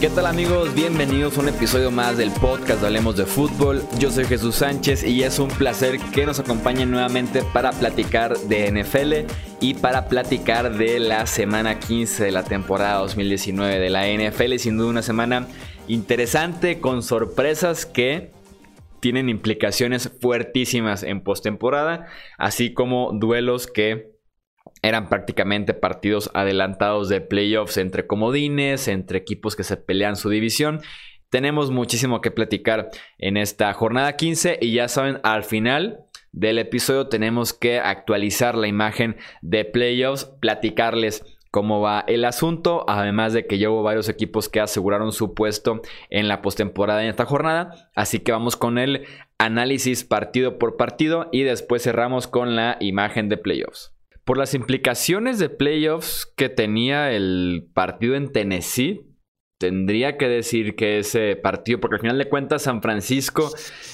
¿Qué tal amigos? Bienvenidos a un episodio más del podcast de Hablemos de Fútbol. Yo soy Jesús Sánchez y es un placer que nos acompañen nuevamente para platicar de NFL y para platicar de la semana 15 de la temporada 2019 de la NFL. Sin duda una semana interesante con sorpresas que tienen implicaciones fuertísimas en postemporada, así como duelos que eran prácticamente partidos adelantados de playoffs entre comodines, entre equipos que se pelean su división. Tenemos muchísimo que platicar en esta jornada 15 y ya saben, al final del episodio tenemos que actualizar la imagen de playoffs, platicarles cómo va el asunto, además de que llevo varios equipos que aseguraron su puesto en la postemporada en esta jornada, así que vamos con el análisis partido por partido y después cerramos con la imagen de playoffs por las implicaciones de playoffs que tenía el partido en Tennessee, tendría que decir que ese partido, porque al final de cuentas San Francisco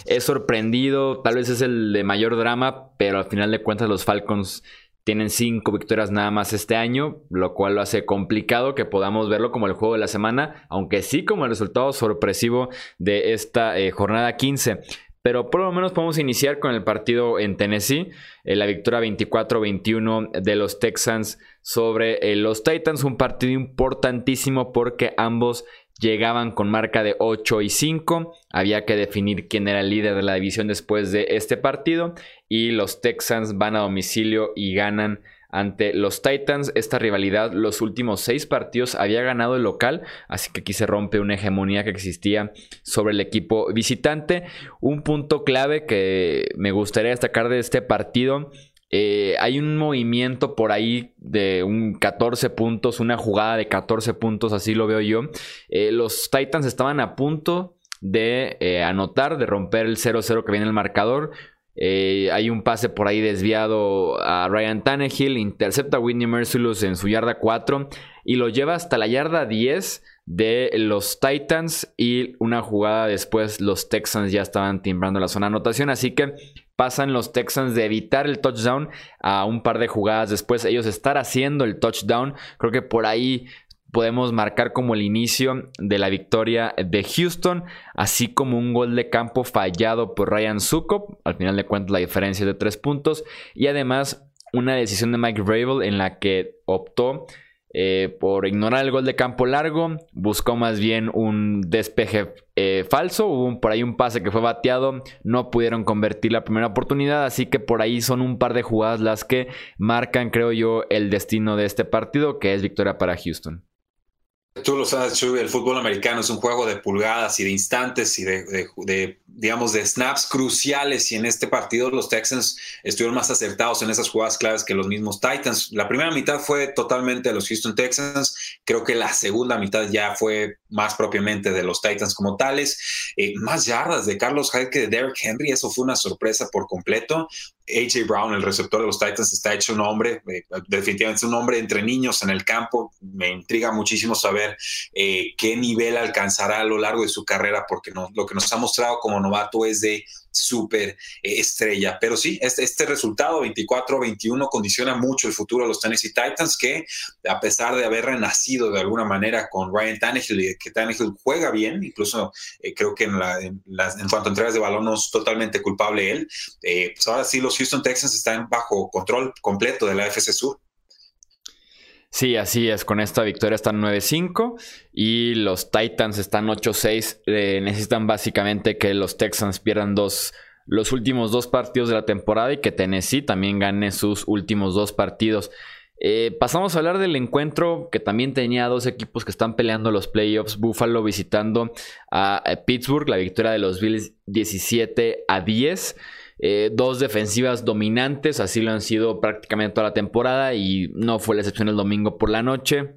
es sorprendido, tal vez es el de mayor drama, pero al final de cuentas los Falcons tienen cinco victorias nada más este año, lo cual lo hace complicado que podamos verlo como el juego de la semana, aunque sí como el resultado sorpresivo de esta eh, jornada 15. Pero por lo menos podemos iniciar con el partido en Tennessee, eh, la victoria 24-21 de los Texans sobre eh, los Titans, un partido importantísimo porque ambos llegaban con marca de 8 y 5, había que definir quién era el líder de la división después de este partido y los Texans van a domicilio y ganan ante los Titans. Esta rivalidad, los últimos seis partidos, había ganado el local, así que aquí se rompe una hegemonía que existía sobre el equipo visitante. Un punto clave que me gustaría destacar de este partido. Eh, hay un movimiento por ahí de un 14 puntos, una jugada de 14 puntos, así lo veo yo. Eh, los Titans estaban a punto de eh, anotar, de romper el 0-0 que viene el marcador. Eh, hay un pase por ahí desviado a Ryan Tannehill, intercepta a Whitney Mercilus en su yarda 4 y lo lleva hasta la yarda 10 de los Titans y una jugada después los Texans ya estaban timbrando la zona de anotación, así que pasan los Texans de evitar el touchdown a un par de jugadas después ellos estar haciendo el touchdown, creo que por ahí podemos marcar como el inicio de la victoria de Houston, así como un gol de campo fallado por Ryan Sukop, al final de cuentas la diferencia de tres puntos, y además una decisión de Mike Rabel en la que optó eh, por ignorar el gol de campo largo, buscó más bien un despeje eh, falso, hubo por ahí un pase que fue bateado, no pudieron convertir la primera oportunidad, así que por ahí son un par de jugadas las que marcan, creo yo, el destino de este partido, que es victoria para Houston. Tú lo sabes, Chuy, el fútbol americano es un juego de pulgadas y de instantes y de, digamos, de snaps cruciales. Y en este partido los Texans estuvieron más acertados en esas jugadas claves que los mismos Titans. La primera mitad fue totalmente de los Houston Texans. Creo que la segunda mitad ya fue más propiamente de los Titans como tales. Eh, más yardas de Carlos Hyde que de Derrick Henry. Eso fue una sorpresa por completo. AJ Brown, el receptor de los Titans, está hecho un hombre, eh, definitivamente un hombre entre niños en el campo. Me intriga muchísimo saber eh, qué nivel alcanzará a lo largo de su carrera, porque lo que nos ha mostrado como novato es de súper eh, estrella. Pero sí, este, este resultado 24-21 condiciona mucho el futuro de los Tennessee Titans, que a pesar de haber renacido de alguna manera con Ryan Tannehill y que Tannehill juega bien, incluso eh, creo que en, cuanto a entregas de balón no es totalmente culpable él, eh, pues ahora sí los Houston Texans están bajo control completo de la FC Sur. Sí, así es. Con esta victoria están 9-5 y los Titans están 8-6. Eh, necesitan básicamente que los Texans pierdan dos, los últimos dos partidos de la temporada y que Tennessee también gane sus últimos dos partidos. Eh, pasamos a hablar del encuentro que también tenía dos equipos que están peleando los playoffs. Buffalo visitando a Pittsburgh, la victoria de los Bills 17 a 10. Eh, dos defensivas dominantes, así lo han sido prácticamente toda la temporada y no fue la excepción el domingo por la noche,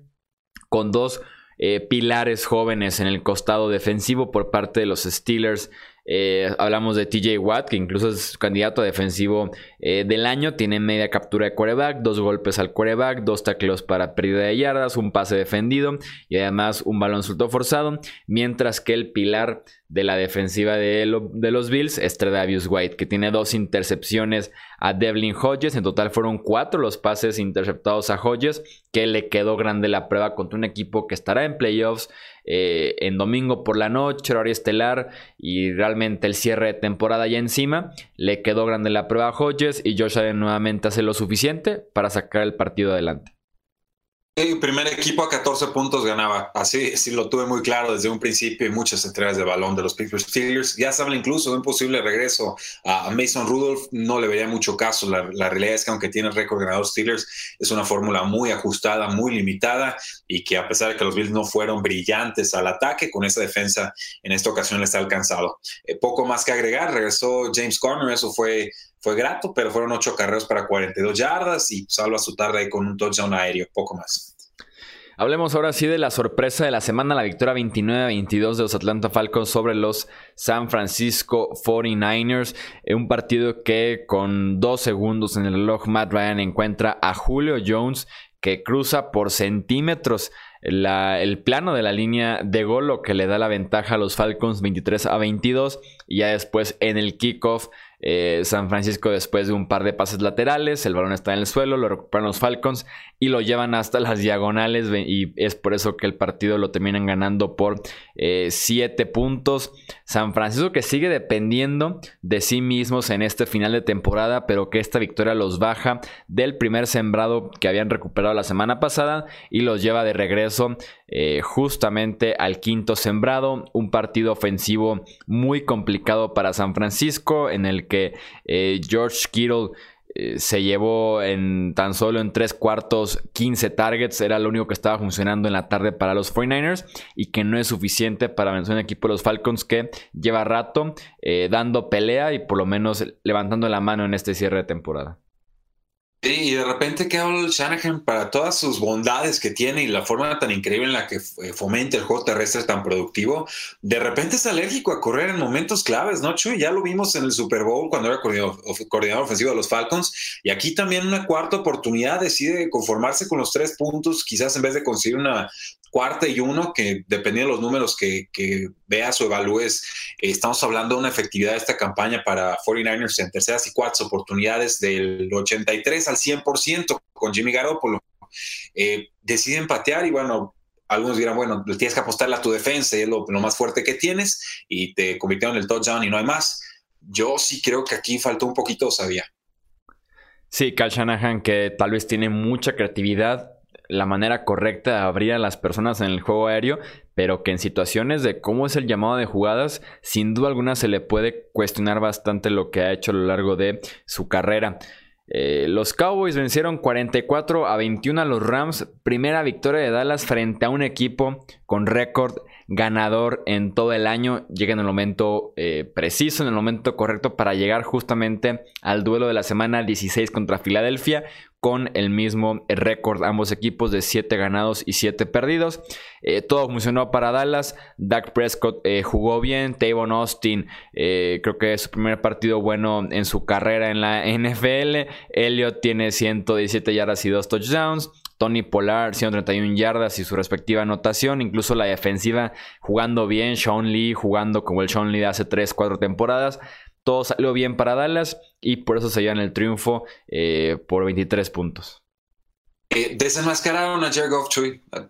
con dos eh, pilares jóvenes en el costado defensivo por parte de los Steelers. Eh, hablamos de TJ Watt, que incluso es candidato a defensivo del año. Tiene media captura de quarterback, dos golpes al quarterback, dos tacleos para pérdida de yardas, un pase defendido y además un balón suelto forzado. Mientras que el pilar de la defensiva de, los Bills es Tredavious White, que tiene dos intercepciones a Devlin Hodges. En total fueron cuatro los pases interceptados a Hodges, que le quedó grande la prueba contra un equipo que estará en playoffs eh, en domingo por la noche, horario estelar, y realmente el cierre de temporada ya encima. Le quedó grande la prueba a Hodges y Josh Allen nuevamente hace lo suficiente para sacar el partido adelante. El primer equipo a 14 puntos ganaba. Así sí lo tuve muy claro desde un principio y muchas entregas de balón de los Pittsburgh Steelers. Ya habla incluso de un posible regreso a Mason Rudolph. No le vería mucho caso. La, realidad es que aunque tiene récord ganador Steelers, es una fórmula muy ajustada, muy limitada y que a pesar de que los Bills no fueron brillantes al ataque, con esa defensa en esta ocasión le está alcanzado. Eh, poco más que agregar. Regresó James Conner. Eso fue fue grato, pero fueron ocho carreras para 42 yardas y salva su tarde con un touchdown aéreo, poco más. Hablemos ahora sí de la sorpresa de la semana, la victoria 29-22 de los Atlanta Falcons sobre los San Francisco 49ers. Un partido que con dos segundos en el reloj Matt Ryan encuentra a Julio Jones que cruza por centímetros el plano de la línea de gol, lo que le da la ventaja a los Falcons 23 a 22. Y ya después en el kickoff eh, San Francisco después de un par de pases laterales, el balón está en el suelo, lo recuperan los Falcons y lo llevan hasta las diagonales y es por eso que el partido lo terminan ganando por 7 eh, puntos. San Francisco que sigue dependiendo de sí mismos en este final de temporada, pero que esta victoria los baja del primer sembrado que habían recuperado la semana pasada y los lleva de regreso eh, justamente al quinto sembrado. Un partido ofensivo muy complicado para San Francisco en el que eh, George Kittle eh, se llevó en tan solo en tres cuartos 15 targets, era lo único que estaba funcionando en la tarde para los 49ers y que no es suficiente para vencer un equipo de los Falcons que lleva rato eh, dando pelea y por lo menos levantando la mano en este cierre de temporada. Sí, y de repente el Shanahan para todas sus bondades que tiene y la forma tan increíble en la que eh, fomenta el juego terrestre tan productivo, de repente es alérgico a correr en momentos claves, ¿no, Chuy? Ya lo vimos en el Super Bowl cuando era coordinador, coordinador ofensivo de los Falcons y aquí también una cuarta oportunidad decide conformarse con los tres puntos, quizás en vez de conseguir una cuarta y uno, que dependiendo de los números que, veas o evalúes, eh, estamos hablando de una efectividad de esta campaña para 49ers en terceras y cuartas oportunidades del 83 al 100% con Jimmy Garoppolo. Eh, deciden patear y bueno, algunos dirán, bueno, tienes que apostarle a tu defensa y es lo, más fuerte que tienes y te convirtieron en el touchdown y no hay más. Yo sí creo que aquí faltó un poquito sabía. Sí, Cal Shanahan que tal vez tiene mucha creatividad, la manera correcta de abrir a las personas en el juego aéreo, pero que en situaciones de cómo es el llamado de jugadas, sin duda alguna se le puede cuestionar bastante lo que ha hecho a lo largo de su carrera. Eh, los Cowboys vencieron 44 a 21 a los Rams, primera victoria de Dallas frente a un equipo con récord ganador en todo el año. Llega en el momento eh, preciso, en el momento correcto para llegar justamente al duelo de la semana 16 contra Filadelfia con el mismo récord, ambos equipos de 7 ganados y 7 perdidos. Eh, todo funcionó para Dallas. Dak Prescott eh, jugó bien. Tavon Austin, creo que es su primer partido bueno en su carrera en la NFL. Elliot tiene 117 yardas y 2 touchdowns. Tony Polar 131 yardas y su respectiva anotación. Incluso la defensiva jugando bien. Sean Lee jugando como el Sean Lee de hace 3, 4 temporadas. Todo salió bien para Dallas y por eso se llevan el triunfo eh, por 23 puntos. Eh, desenmascararon a Jared Goff,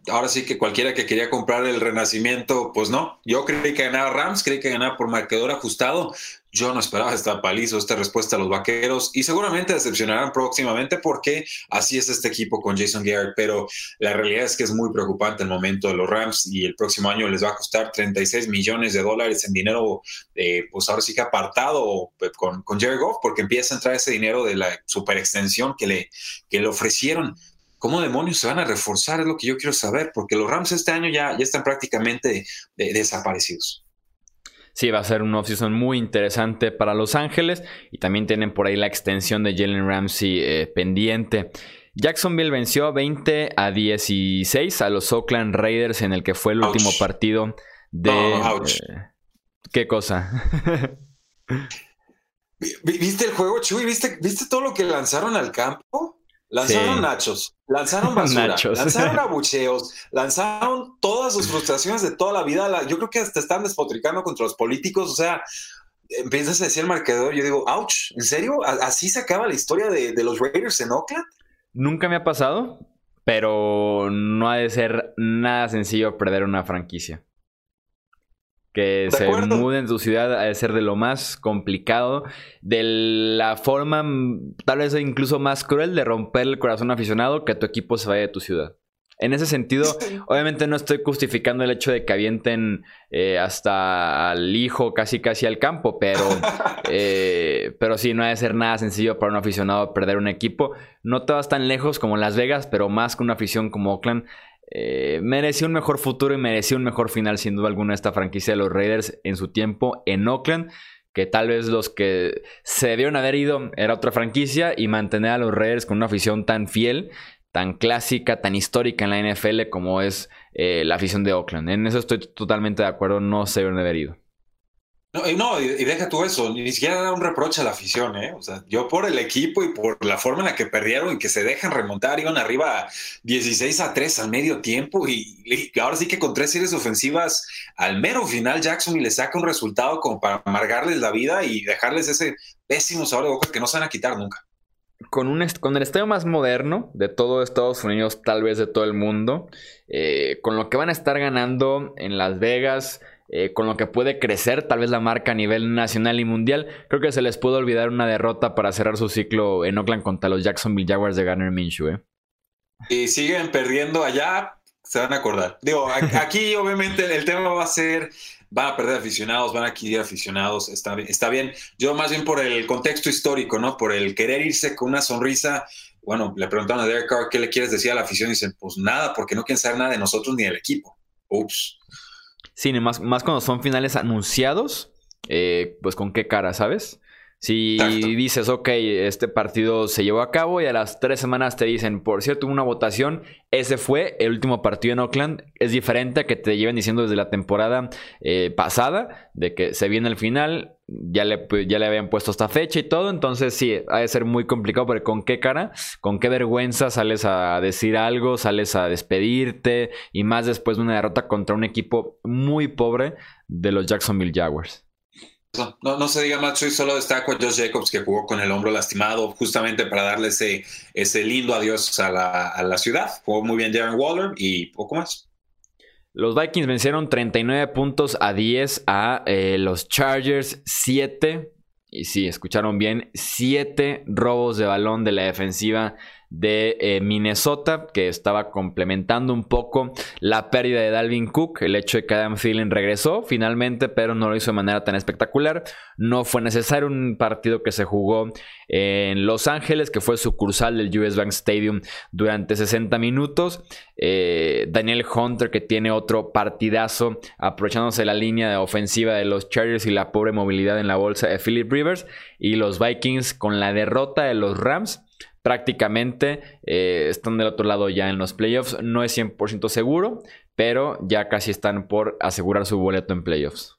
Ahora sí que cualquiera que quería comprar el renacimiento, pues no. Yo creí que ganaba Rams, creí que ganaba por marcador ajustado. Yo no esperaba esta paliza, esta respuesta a los vaqueros y seguramente decepcionarán próximamente porque así es este equipo con Jason Garrett. Pero la realidad es que es muy preocupante el momento de los Rams y el próximo año les va a costar 36 millones de dólares en dinero, eh, pues ahora sí que apartado eh, con, con Jared Goff porque empieza a entrar ese dinero de la super extensión que le, que le ofrecieron ¿Cómo demonios se van a reforzar? Es lo que yo quiero saber, porque los Rams este año ya, ya están prácticamente desaparecidos. Sí, va a ser un offseason muy interesante para Los Ángeles y también tienen por ahí la extensión de Jalen Ramsey eh, pendiente. Jacksonville venció 20 a 16 a los Oakland Raiders en el que fue el último partido de... Eh, ¿Qué cosa? ¿Viste el juego, Chuy? ¿Viste, ¿Viste todo lo que lanzaron al campo? Lanzaron nachos, lanzaron basura, lanzaron abucheos, lanzaron todas sus frustraciones de toda la vida. Yo creo que hasta están despotricando contra los políticos. O sea, empiezas a decir el marcador. Yo digo, ouch, ¿en serio? ¿Así se acaba la historia de, de los Raiders en Oakland? Nunca me ha pasado, pero no ha de ser nada sencillo perder una franquicia que se muden en tu ciudad a ser de lo más complicado, de la forma tal vez incluso más cruel de romper el corazón aficionado que tu equipo se vaya de tu ciudad. En ese sentido, obviamente no estoy justificando el hecho de que avienten eh, hasta al hijo casi casi al campo, pero, eh, pero sí, no ha de ser nada sencillo para un aficionado perder un equipo. No te vas tan lejos como Las Vegas, pero más que una afición como Oakland, eh, mereció un mejor futuro y mereció un mejor final, sin duda alguna, esta franquicia de los Raiders en su tiempo en Oakland. Que tal vez los que se debieron haber ido era otra franquicia y mantener a los Raiders con una afición tan fiel, tan clásica, tan histórica en la NFL como es eh, la afición de Oakland. En eso estoy totalmente de acuerdo, no se debieron haber ido. No, y, deja tú eso, ni siquiera da un reproche a la afición, ¿eh? O sea, yo por el equipo y por la forma en la que perdieron y que se dejan remontar, iban arriba 16 a 3 al medio tiempo y, ahora sí que con tres series ofensivas al mero final Jackson y le saca un resultado como para amargarles la vida y dejarles ese pésimo sabor de boca que no se van a quitar nunca. Con, un con el estadio más moderno de todo Estados Unidos, tal vez de todo el mundo, eh, con lo que van a estar ganando en Las Vegas, eh, con lo que puede crecer tal vez la marca a nivel nacional y mundial. Creo que se les pudo olvidar una derrota para cerrar su ciclo en Oakland contra los Jacksonville Jaguars de Garner Minshew. ¿eh? Y siguen perdiendo allá, se van a acordar. Digo, aquí obviamente el tema va a ser, van a perder aficionados, van a adquirir aficionados, está, está bien. Yo más bien por el contexto histórico, ¿no? Por el querer irse con una sonrisa. Bueno, le preguntaron a Derek Carr qué le quieres decir a la afición y dicen, pues nada, porque no quieren saber nada de nosotros ni del equipo. Ups. Sí, más, más cuando son finales anunciados, eh, pues con qué cara, ¿sabes? Si dices, ok, este partido se llevó a cabo y a las tres semanas te dicen, por cierto, una votación, ese fue el último partido en Oakland, es diferente a que te lleven diciendo desde la temporada eh, pasada, de que se viene el final, ya le, pues, ya le habían puesto esta fecha y todo, entonces sí, ha de ser muy complicado, porque con qué cara, con qué vergüenza sales a decir algo, sales a despedirte, y más después de una derrota contra un equipo muy pobre de los Jacksonville Jaguars. No, no se diga macho y solo destaco a Josh Jacobs que jugó con el hombro lastimado justamente para darle ese, ese lindo adiós a la, a la ciudad. Jugó muy bien Darren Waller y poco más. Los Vikings vencieron 39 puntos a 10 a eh, los Chargers 7. Y sí, escucharon bien, 7 robos de balón de la defensiva de eh, Minnesota, que estaba complementando un poco la pérdida de Dalvin Cook, el hecho de que Adam Thielen regresó finalmente, pero no lo hizo de manera tan espectacular. No fue necesario un partido que se jugó en Los Ángeles, que fue sucursal del US Bank Stadium durante 60 minutos. Eh, Daniel Hunter, que tiene otro partidazo, aprovechándose la línea de ofensiva de los Chargers y la pobre movilidad en la bolsa de Philip Rivers. Y los Vikings con la derrota de los Rams prácticamente eh, están del otro lado ya en los playoffs. No es 100% seguro, pero ya casi están por asegurar su boleto en playoffs.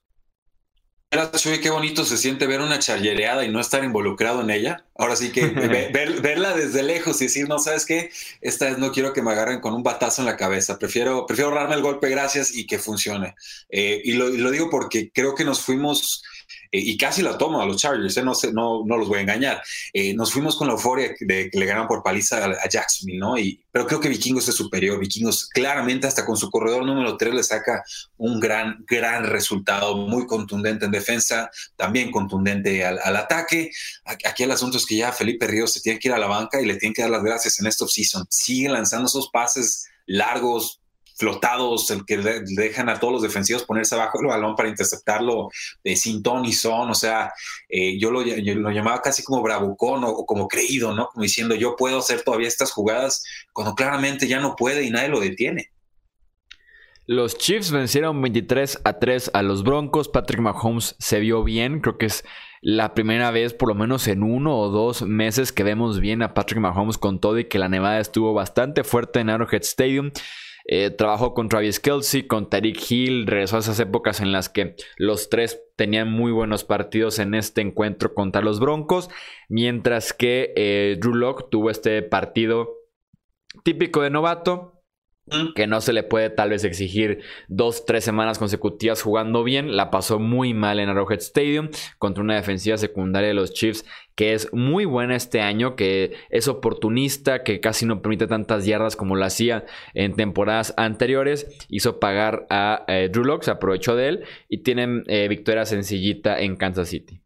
Chuy, qué bonito se siente ver una charlereada y no estar involucrado en ella. Ahora sí que verla desde lejos y decir, no, ¿sabes qué? Esta vez no quiero que me agarren con un batazo en la cabeza. Prefiero, prefiero ahorrarme el golpe, gracias, y que funcione. Eh, y, lo, y, lo, digo porque creo que nos fuimos eh, y casi la tomo a los Chargers, eh, no, no, no, los voy a engañar. Eh, nos fuimos con la euforia de que le ganan por paliza a, Jacksonville, ¿no? Y, pero creo que Vikingos es superior. Vikingos claramente hasta con su corredor número 3 le saca un gran, gran resultado, muy contundente en defensa, también contundente al, al ataque. Aquí el asunto es que ya Felipe Ríos se tiene que ir a la banca y le tiene que dar las gracias en esta offseason. Sigue lanzando esos pases largos, flotados, el que dejan a todos los defensivos ponerse abajo el balón para interceptarlo de sin ton y son, o sea, eh, yo, lo, lo, llamaba casi como bravucón o, como creído, ¿no? Como diciendo, yo puedo hacer todavía estas jugadas cuando claramente ya no puede y nadie lo detiene. Los Chiefs vencieron 23 a 3 a los Broncos. Patrick Mahomes se vio bien. Creo que es la primera vez, por lo menos en uno o dos meses, que vemos bien a Patrick Mahomes con todo y que la nevada estuvo bastante fuerte en Arrowhead Stadium. Eh, trabajó con Travis Kelsey, con Tariq Hill, regresó a esas épocas en las que los tres tenían muy buenos partidos en este encuentro contra los Broncos, mientras que eh, Drew Locke tuvo este partido típico de novato, que no se le puede tal vez exigir dos, tres semanas consecutivas jugando bien. La pasó muy mal en Arrowhead Stadium contra una defensiva secundaria de los Chiefs que es muy buena este año, que es oportunista, que casi no permite tantas yardas como lo hacía en temporadas anteriores. Hizo pagar a eh, Drew Locke, se aprovechó de él y tienen eh, victoria sencillita en Kansas City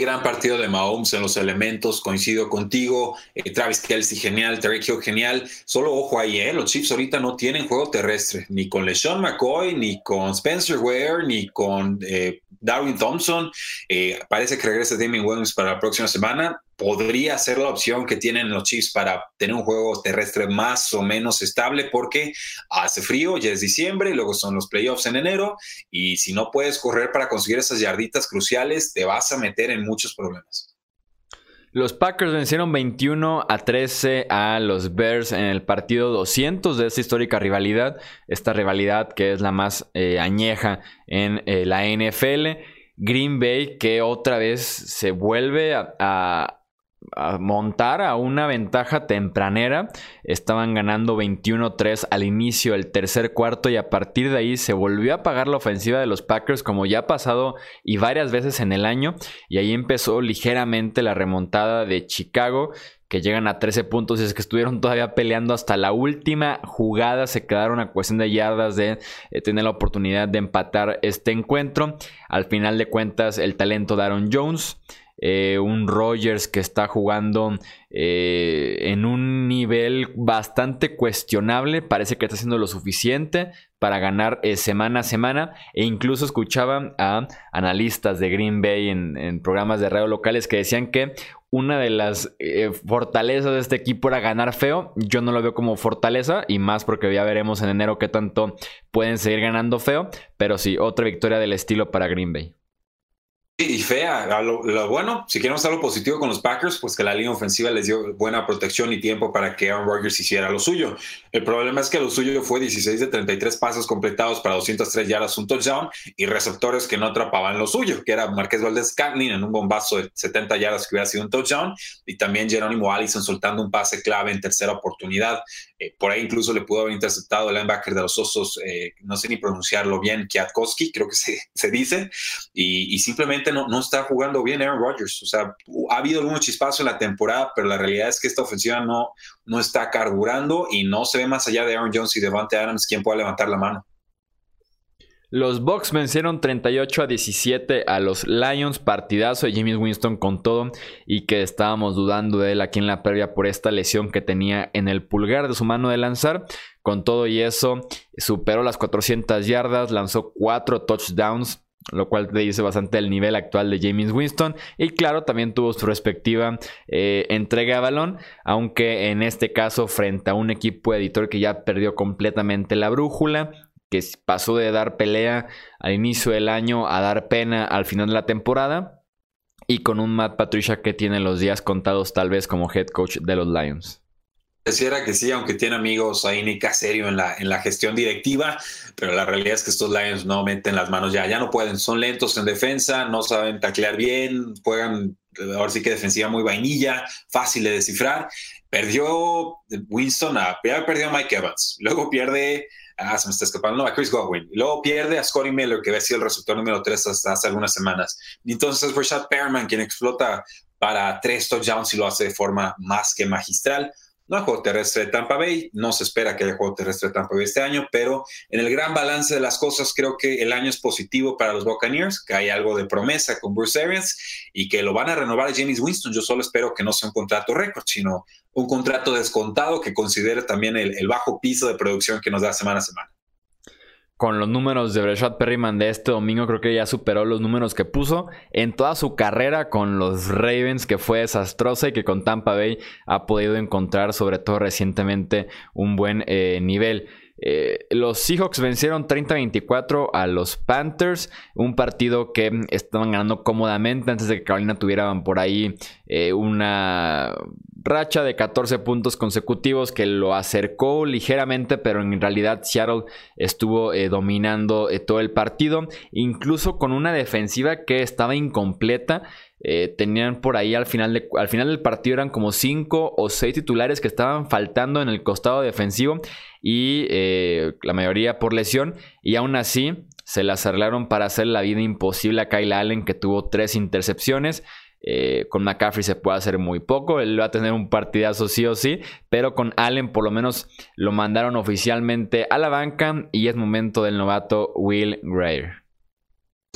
gran partido de Mahomes en los elementos, coincido contigo. Eh, Travis Kelsey, genial. Terry Hill, genial. Solo ojo ahí, eh, los Chiefs ahorita no tienen juego terrestre, ni con LeSean McCoy, ni con Spencer Ware, ni con eh, Darwin Thompson. Eh, parece que regresa Damien Williams para la próxima semana. Podría ser la opción que tienen los Chiefs para tener un juego terrestre más o menos estable porque hace frío, ya es diciembre, luego son los playoffs en enero y si no puedes correr para conseguir esas yarditas cruciales, te vas a meter en muchos problemas. Los Packers vencieron 21 a 13 a los Bears en el partido 200 de esta histórica rivalidad. Esta rivalidad que es la más eh, añeja en eh, la NFL. Green Bay que otra vez se vuelve a a montar a una ventaja tempranera. Estaban ganando 21-3 al inicio del tercer cuarto y a partir de ahí se volvió a pagar la ofensiva de los Packers como ya ha pasado y varias veces en el año. Y ahí empezó ligeramente la remontada de Chicago que llegan a 13 puntos y es que estuvieron todavía peleando hasta la última jugada, se quedaron a cuestión de yardas de eh, tener la oportunidad de empatar este encuentro. Al final de cuentas, el talento de Aaron Jones eh, un Rogers que está jugando eh, en un nivel bastante cuestionable, parece que está haciendo lo suficiente para ganar eh, semana a semana e incluso escuchaban a analistas de Green Bay en, programas de radio locales que decían que una de las fortalezas de este equipo era ganar feo. Yo no lo veo como fortaleza y más porque ya veremos en enero qué tanto pueden seguir ganando feo. Pero sí, otra victoria del estilo para Green Bay. Y fea, lo, bueno, si queremos lo positivo con los Packers, pues que la línea ofensiva les dio buena protección y tiempo para que Aaron Rodgers hiciera lo suyo. El problema es que lo suyo fue 16 de 33 pasos completados para 203 yardas, un touchdown y receptores que no atrapaban lo suyo, que era Marqués Valdez Cantlin en un bombazo de 70 yardas que hubiera sido un touchdown y también Jerónimo Allison soltando un pase clave en tercera oportunidad. Eh, por ahí incluso le pudo haber interceptado el linebacker de los Osos, eh, no sé ni pronunciarlo bien, Kiatkowski, creo que se, se dice, y, y simplemente no, no está jugando bien Aaron Rodgers. O sea, ha habido algunos chispazos en la temporada, pero la realidad es que esta ofensiva no, no está carburando y no se ve más allá de Aaron Jones y Devante Adams quien pueda levantar la mano. Los Bucks vencieron 38 a 17 a los Lions, partidazo de Jimmy Winston con todo y que estábamos dudando de él aquí en la previa por esta lesión que tenía en el pulgar de su mano de lanzar. Con todo y eso, superó las 400 yardas, lanzó 4 touchdowns, lo cual te dice bastante el nivel actual de James Winston. Y claro, también tuvo su respectiva eh, entrega de balón, aunque en este caso frente a un equipo editor que ya perdió completamente la brújula, que pasó de dar pelea al inicio del año a dar pena al final de la temporada. Y con un Matt Patricia que tiene los días contados tal vez como head coach de los Lions. Pareciera que sí, aunque tiene amigos ahí ni Caserio en la, en la gestión directiva, pero la realidad es que estos Lions no meten las manos ya, ya no pueden, son lentos en defensa, no saben taclear bien, juegan ahora sí que defensiva muy vainilla, fácil de descifrar. Perdió Winston, a, perdió a Mike Evans, luego pierde, ah, se me está escapando, no, a Chris Godwin, luego pierde a Scotty Miller, que había sido el receptor número 3 hasta hace algunas semanas. Y entonces Rashad Perman, quien explota para tres touchdowns y lo hace de forma más que magistral. No hay juego terrestre de Tampa Bay, no se espera que haya juego terrestre de Tampa Bay este año, pero en el gran balance de las cosas creo que el año es positivo para los Buccaneers, que hay algo de promesa con Bruce Arians y que lo van a renovar a James Winston. Yo solo espero que no sea un contrato récord, sino un contrato descontado que considere también el, el bajo piso de producción que nos da semana a semana con los números de Breshad Perryman de este domingo, creo que ya superó los números que puso en toda su carrera con los Ravens, que fue desastrosa y que con Tampa Bay ha podido encontrar, sobre todo recientemente, un buen eh, nivel. Eh, los Seahawks vencieron 30-24 a los Panthers, un partido que estaban ganando cómodamente antes de que Carolina tuvieran por ahí eh, una racha de 14 puntos consecutivos que lo acercó ligeramente, pero en realidad Seattle estuvo eh, dominando eh, todo el partido, incluso con una defensiva que estaba incompleta. Eh, tenían por ahí al final, al final del partido eran como 5 o 6 titulares que estaban faltando en el costado defensivo y la mayoría por lesión y aún así se las arreglaron para hacer la vida imposible a Kyle Allen que tuvo 3 intercepciones. Eh, con McCaffrey se puede hacer muy poco, él va a tener un partidazo sí o sí, pero con Allen por lo menos lo mandaron oficialmente a la banca y es momento del novato Will Greer.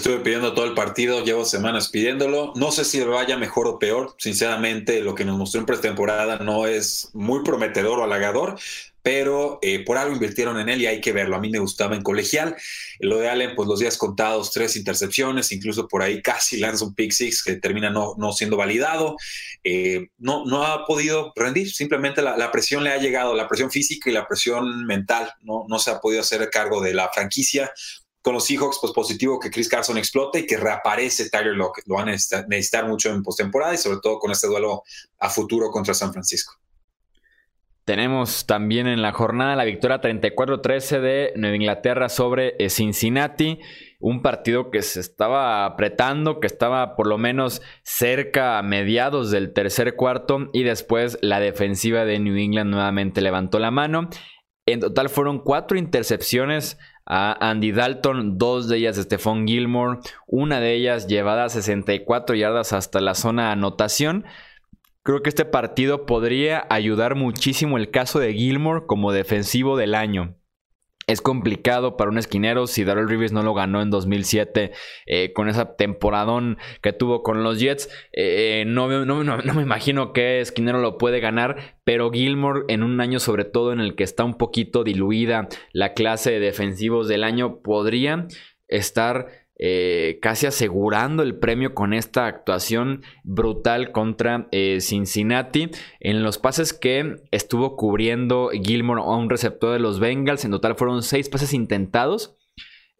Estuve pidiendo todo el partido, llevo semanas pidiéndolo. No sé si vaya mejor o peor. Sinceramente, lo que nos mostró en pretemporada no es muy prometedor o halagador, pero eh, por algo invirtieron en él y hay que verlo. A mí me gustaba en colegial. Lo de Allen, pues los días contados, tres intercepciones, incluso por ahí casi lanza un pick six que termina no, siendo validado. Eh, no, no ha podido rendir, simplemente la, presión le ha llegado, la presión física y la presión mental. No, se ha podido hacer cargo de la franquicia. Con los Seahawks, pues positivo que Chris Carson explote y que reaparece Tyler Lockett. Lo van a necesitar mucho en postemporada y sobre todo con este duelo a futuro contra San Francisco. Tenemos también en la jornada la victoria 34-13 de Nueva Inglaterra sobre eh, Cincinnati. Un partido que se estaba apretando, que estaba por lo menos cerca a mediados del tercer cuarto y después la defensiva de New England nuevamente levantó la mano. En total fueron cuatro intercepciones a Andy Dalton, dos de ellas de Stephon Gilmore, una de ellas llevada a 64 yardas hasta la zona anotación. Creo que este partido podría ayudar muchísimo el caso de Gilmore como defensivo del año. Es complicado para un esquinero si Darrell Rivers no lo ganó en 2007 eh, con esa temporadón que tuvo con los Jets. Eh, no, no, me imagino que esquinero lo puede ganar, pero Gilmore en un año sobre todo en el que está un poquito diluida la clase de defensivos del año podría estar eh, casi asegurando el premio con esta actuación brutal contra eh, Cincinnati. En los pases que estuvo cubriendo Gilmore a un receptor de los Bengals, en total fueron seis pases intentados.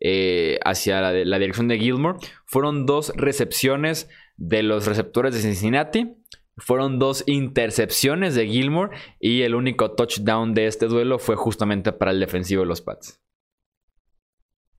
Eh, hacia la, la, dirección de Gilmore. Fueron dos recepciones de los receptores de Cincinnati. Fueron dos intercepciones de Gilmore. Y el único touchdown de este duelo fue justamente para el defensivo de los Pats.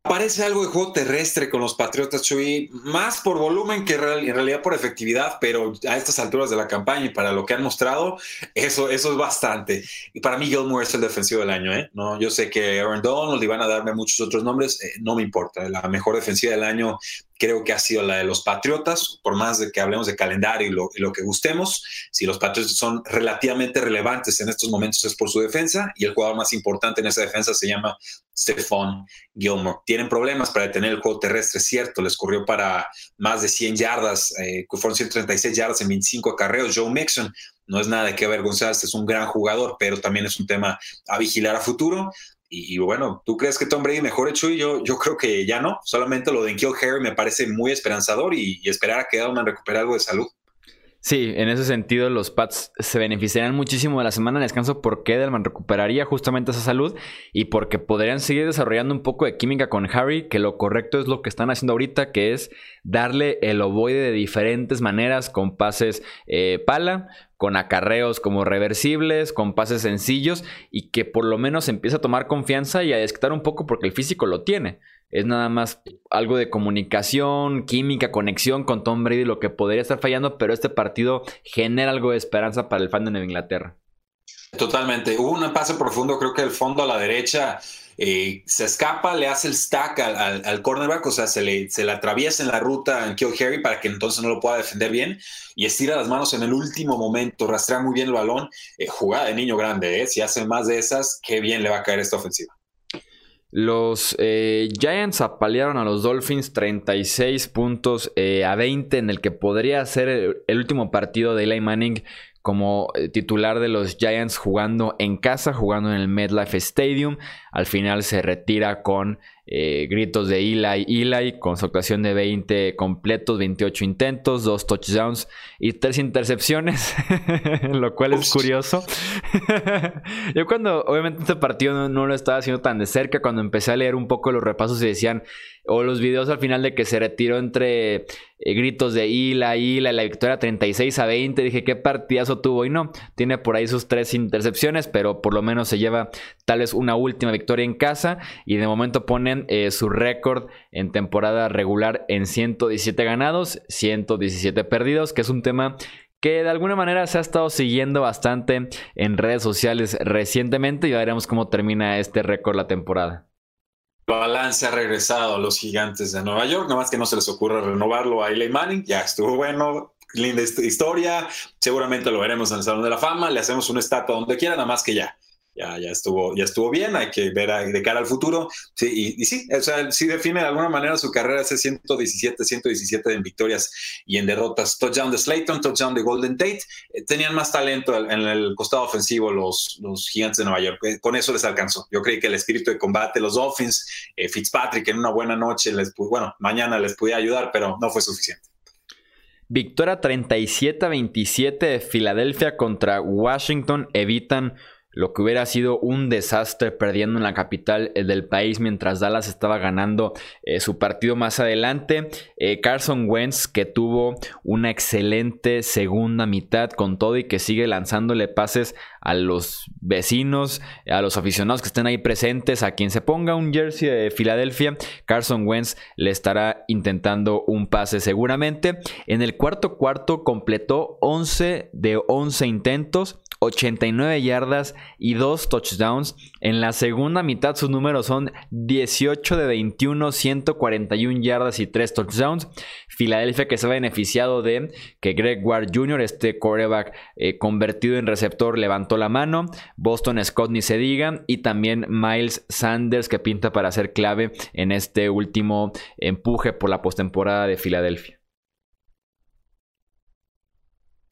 Parece algo de juego terrestre con los Patriotas, Chuy, más por volumen que en realidad por efectividad, pero a estas alturas de la campaña y para lo que han mostrado, eso, eso es bastante. Y para mí Gilmore es el defensivo del año, ¿eh? No, yo sé que Aaron Donald y a darme muchos otros nombres, eh, no me importa. La mejor defensiva del año creo que ha sido la de los Patriotas, por más de que hablemos de calendario y lo, que gustemos, si los Patriotas son relativamente relevantes en estos momentos es por su defensa y el jugador más importante en esa defensa se llama Stephon Gilmore. Tienen problemas para detener el juego terrestre, cierto, les corrió para más de 100 yardas, eh, fueron 136 yardas en 25 acarreos. Joe Mixon no es nada de qué avergonzarse, es un gran jugador, pero también es un tema a vigilar a futuro. Y, bueno, ¿tú crees que Tom Brady mejore, Chuy? Yo, yo creo que ya no. Solamente lo de Kill Harry me parece muy esperanzador y, esperar a que Edelman recupere algo de salud. Sí, en ese sentido los Pats se beneficiarían muchísimo de la semana de descanso porque Edelman recuperaría justamente esa salud y porque podrían seguir desarrollando un poco de química con Harry, que lo correcto es lo que están haciendo ahorita, que es darle el ovoide de diferentes maneras con pases eh, pala, con acarreos como reversibles, con pases sencillos y que por lo menos empiece a tomar confianza y a desquitar un poco porque el físico lo tiene. Es nada más algo de comunicación, química, conexión con Tom Brady, lo que podría estar fallando, pero este partido genera algo de esperanza para el fan de Nueva Inglaterra. Totalmente. Hubo un pase profundo, creo que el fondo a la derecha eh, se escapa, le hace el stack al, cornerback, o sea, se le, se le atraviesa en la ruta en Kill Harry para que entonces no lo pueda defender bien y estira las manos en el último momento, rastrea muy bien el balón, eh, jugada de niño grande, ¿eh? si hace más de esas, qué bien le va a caer esta ofensiva. Los Giants apalearon a los Dolphins 36 puntos a 20 en el que podría ser el, el último partido de Eli Manning como eh, titular de los Giants jugando en casa, jugando en el MetLife Stadium. Al final se retira con eh, gritos de Eli, Eli, con su actuación de 20 completos, 28 intentos, 2 touchdowns y 3 intercepciones, lo cual es curioso. Yo cuando, obviamente este partido no, no, lo estaba haciendo tan de cerca, cuando empecé a leer un poco los repasos y decían, o los videos al final de que se retiró entre eh, gritos de Ila, Ila, la victoria 36 a 20. Dije, qué partidazo tuvo. Y no, tiene por ahí sus tres intercepciones, pero por lo menos se lleva tal vez una última victoria en casa. Y de momento ponen eh, su récord en temporada regular en 117 ganados, 117 perdidos, que es un tema que de alguna manera se ha estado siguiendo bastante en redes sociales recientemente. Y veremos cómo termina este récord la temporada balance ha regresado a los gigantes de Nueva York, nada más que no se les ocurra renovarlo a Eli Manning, ya estuvo bueno, linda historia, seguramente lo veremos en el Salón de la Fama, le hacemos una estatua donde quiera, nada más que ya, ya, ya, estuvo, ya estuvo bien, hay que ver de cara al futuro. Sí, y, sí, o sea, sí define de alguna manera su carrera, ese 117, 117 en victorias y en derrotas. Touchdown de Slayton, touchdown de Golden Tate. Eh, tenían más talento en el costado ofensivo los, los gigantes de Nueva York. Eh, con eso les alcanzó. Yo creí que el espíritu de combate, los Dolphins, eh, Fitzpatrick en una buena noche, les, bueno, mañana les podía ayudar, pero no fue suficiente. Victoria 37-27 de Filadelfia contra Washington evitan lo que hubiera sido un desastre perdiendo en la capital eh, del país mientras Dallas estaba ganando eh, su partido más adelante. Eh, Carson Wentz que tuvo una excelente segunda mitad con todo y que sigue lanzándole pases a los vecinos, a los aficionados que estén ahí presentes, a quien se ponga un jersey de Filadelfia, Carson Wentz le estará intentando un pase seguramente. En el cuarto cuarto completó 11 de 11 intentos 89 yardas y 2 touchdowns. En la segunda mitad sus números son 18 de 21, 141 yardas y 3 touchdowns. Filadelfia que se ha beneficiado de que Greg Ward Jr., este quarterback eh, convertido en receptor, levantó la mano. Boston Scott ni se diga. Y también Miles Sanders que pinta para ser clave en este último empuje por la postemporada de Filadelfia.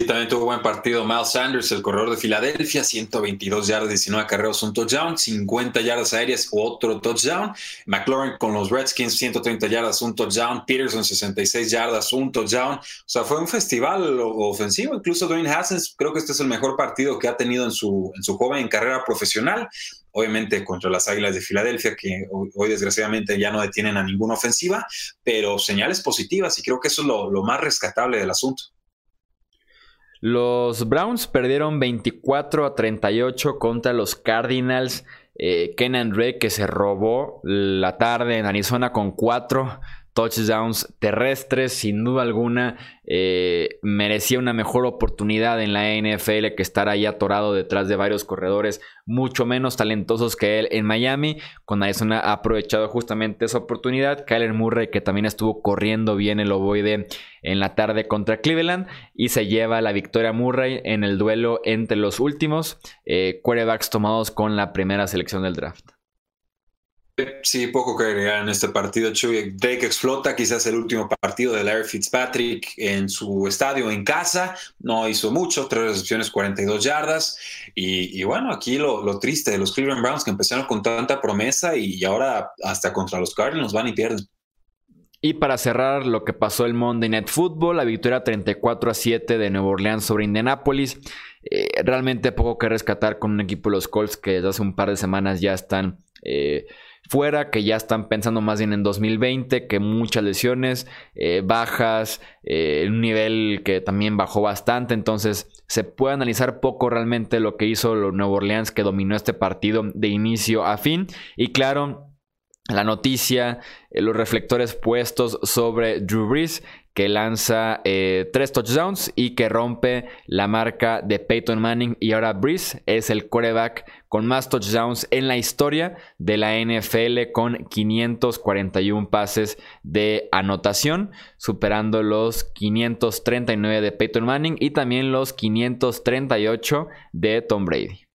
También tuvo buen partido Miles Sanders, el corredor de Filadelfia, 122 yardas, 19 carreros, un touchdown, 50 yardas aéreas, otro touchdown. McLaurin con los Redskins, 130 yardas, un touchdown. Peterson, 66 yardas, un touchdown. O sea, fue un festival ofensivo. Incluso Dwayne Haskins, creo que este es el mejor partido que ha tenido en su, en su joven carrera profesional. Obviamente contra las Águilas de Filadelfia, que hoy, desgraciadamente ya no detienen a ninguna ofensiva, pero señales positivas y creo que eso es lo más rescatable del asunto. Los Browns perdieron 24 a 38 contra los Cardinals. Eh, Kenan que se robó la tarde en Arizona con cuatro touchdowns terrestres, sin duda alguna, eh, merecía una mejor oportunidad en la NFL que estar ahí atorado detrás de varios corredores mucho menos talentosos que él en Miami. Con Arizona ha aprovechado justamente esa oportunidad. Kyler Murray, que también estuvo corriendo bien el ovoide en la tarde contra Cleveland, y se lleva la victoria Murray en el duelo entre los últimos eh, quarterbacks tomados con la primera selección del draft. Sí, poco que agregar en este partido. Drake explota, quizás el último partido de Larry Fitzpatrick en su estadio en casa. No hizo mucho, tres recepciones, 42 yardas. Y, bueno, aquí lo, triste de los Cleveland Browns que empezaron con tanta promesa y ahora hasta contra los Cardinals van y pierden. Y para cerrar lo que pasó el Monday Night Football, la victoria 34 a 7 de Nueva Orleans sobre Indianapolis. Eh, realmente poco que rescatar con un equipo de los Colts que desde hace un par de semanas ya están eh, fuera, que ya están pensando más bien en 2020, que muchas lesiones, eh, bajas, eh, un nivel que también bajó bastante, entonces se puede analizar poco realmente lo que hizo Nuevo Orleans que dominó este partido de inicio a fin. Y claro, la noticia, eh, los reflectores puestos sobre Drew Brees, que lanza eh, tres touchdowns y que rompe la marca de Peyton Manning. Y ahora Brees es el quarterback con más touchdowns en la historia de la NFL con 541 pases de anotación, superando los 539 de Peyton Manning y también los 538 de Tom Brady.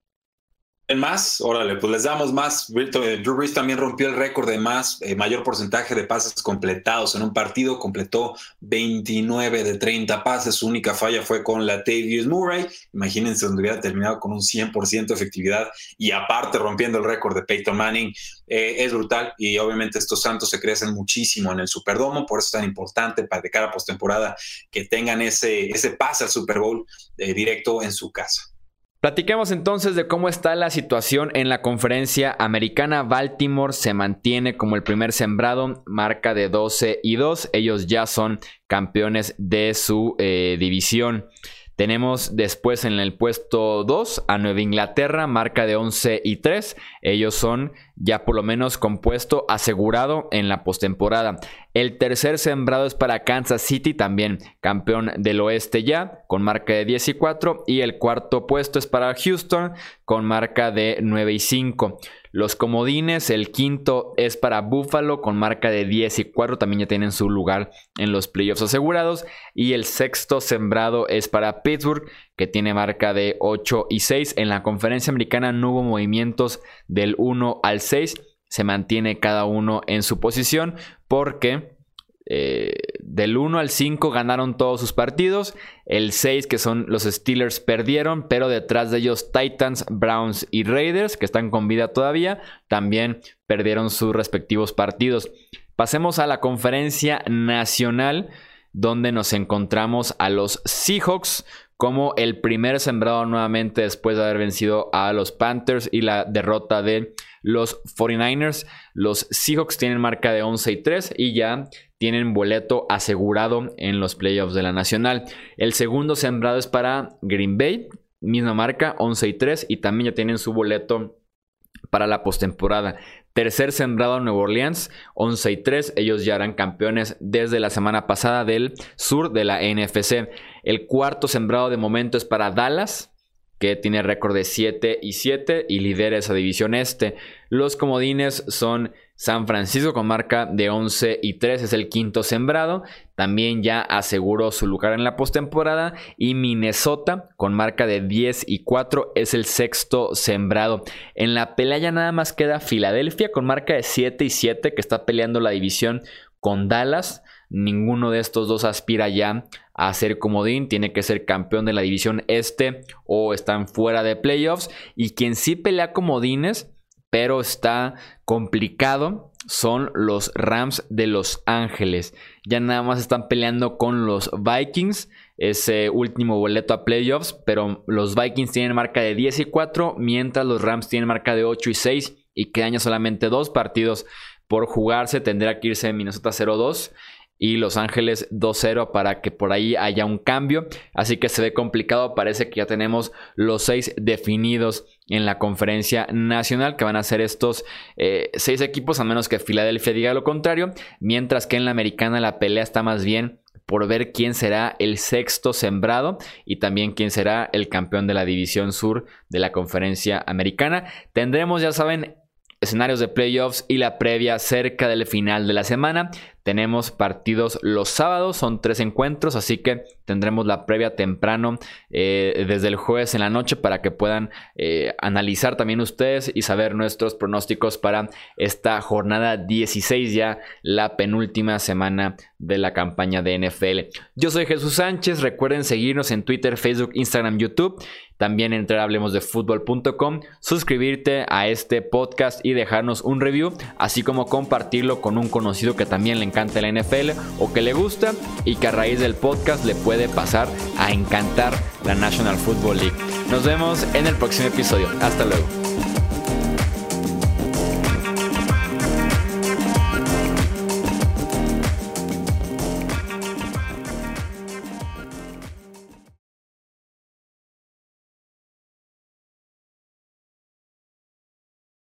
Más, órale, pues les damos más. Eh, Drew Brees también rompió el récord de más, eh, mayor porcentaje de pases completados en un partido. Completó 29 de 30 pases. Su única falla fue con la Tavius Murray. Imagínense donde hubiera terminado con un 100% de efectividad y aparte rompiendo el récord de Peyton Manning. Eh, es brutal y obviamente estos Santos se crecen muchísimo en el Superdomo. Por eso es tan importante para de cara a postemporada que tengan ese, ese pase al Super Bowl directo en su casa. Platiquemos entonces de cómo está la situación en la conferencia americana. Baltimore se mantiene como el primer sembrado, marca de 12 y 2. Ellos ya son campeones de su eh, división. Tenemos después en el puesto 2 a Nueva Inglaterra, marca de 11 y 3. Ellos son ya por lo menos compuesto asegurado en la postemporada. El tercer sembrado es para Kansas City, también campeón del oeste ya, con marca de 10 y 4. Y el cuarto puesto es para Houston, con marca de 9 y 5. Los comodines, el quinto es para Buffalo con marca de 10 y 4, también ya tienen su lugar en los playoffs asegurados. Y el sexto sembrado es para Pittsburgh, que tiene marca de 8 y 6. En la conferencia americana no hubo movimientos del 1 al 6, se mantiene cada uno en su posición porque eh, del 1 al 5 ganaron todos sus partidos. El 6, que son los Steelers, perdieron, pero detrás de ellos Titans, Browns y Raiders, que están con vida todavía, también perdieron sus respectivos partidos. Pasemos a la conferencia nacional, donde nos encontramos a los Seahawks como el primer sembrado nuevamente después de haber vencido a los Panthers y la derrota de los 49ers. Los Seahawks tienen marca de 11 y 3 y ya tienen boleto asegurado en los playoffs de la Nacional. El segundo sembrado es para Green Bay, misma marca, 11 y 3, y también ya tienen su boleto para la postemporada. Tercer sembrado Nuevo Orleans, 11 y 3. Ellos ya eran campeones desde la semana pasada del sur de la NFC. El cuarto sembrado de momento es para Dallas, que tiene récord de 7 y 7 y lidera esa división este. Los comodines son San Francisco con marca de 11 y 3 es el quinto sembrado. También ya aseguró su lugar en la postemporada. Y Minnesota con marca de 10 y 4 es el sexto sembrado. En la pelea ya nada más queda Filadelfia con marca de 7 y 7 que está peleando la división con Dallas. Ninguno de estos dos aspira ya a ser comodín. Tiene que ser campeón de la división este o están fuera de playoffs. Y quien sí pelea comodines pero está complicado son los Rams de Los Ángeles. Ya nada más están peleando con los Vikings, ese último boleto a playoffs, pero los Vikings tienen marca de 10 y 4, mientras los Rams tienen marca de 8 y 6 y quedan solamente dos partidos por jugarse. Tendrá que irse Minnesota 0-2 y Los Ángeles 2-0 para que por ahí haya un cambio. Así que se ve complicado. Parece que ya tenemos los seis definidos en la conferencia nacional, que van a ser estos eh, seis equipos, a menos que Filadelfia diga lo contrario. Mientras que en la americana la pelea está más bien por ver quién será el sexto sembrado y también quién será el campeón de la división sur de la conferencia americana. Tendremos, ya saben, escenarios de playoffs y la previa cerca del final de la semana. Tenemos partidos los sábados, son tres encuentros, así que tendremos la previa temprano eh, desde el jueves en la noche para que puedan eh, analizar también ustedes y saber nuestros pronósticos para esta jornada 16, ya la penúltima semana de la campaña de NFL. Yo soy Jesús Sánchez, recuerden seguirnos en Twitter, Facebook, Instagram, YouTube. También entrar a hablemosdefutbol.com, suscribirte a este podcast y dejarnos un review, así como compartirlo con un conocido que también le encanta la NFL o que le gusta y que a raíz del podcast le pasar a encantar la National Football League. Nos vemos en el próximo episodio. Hasta luego.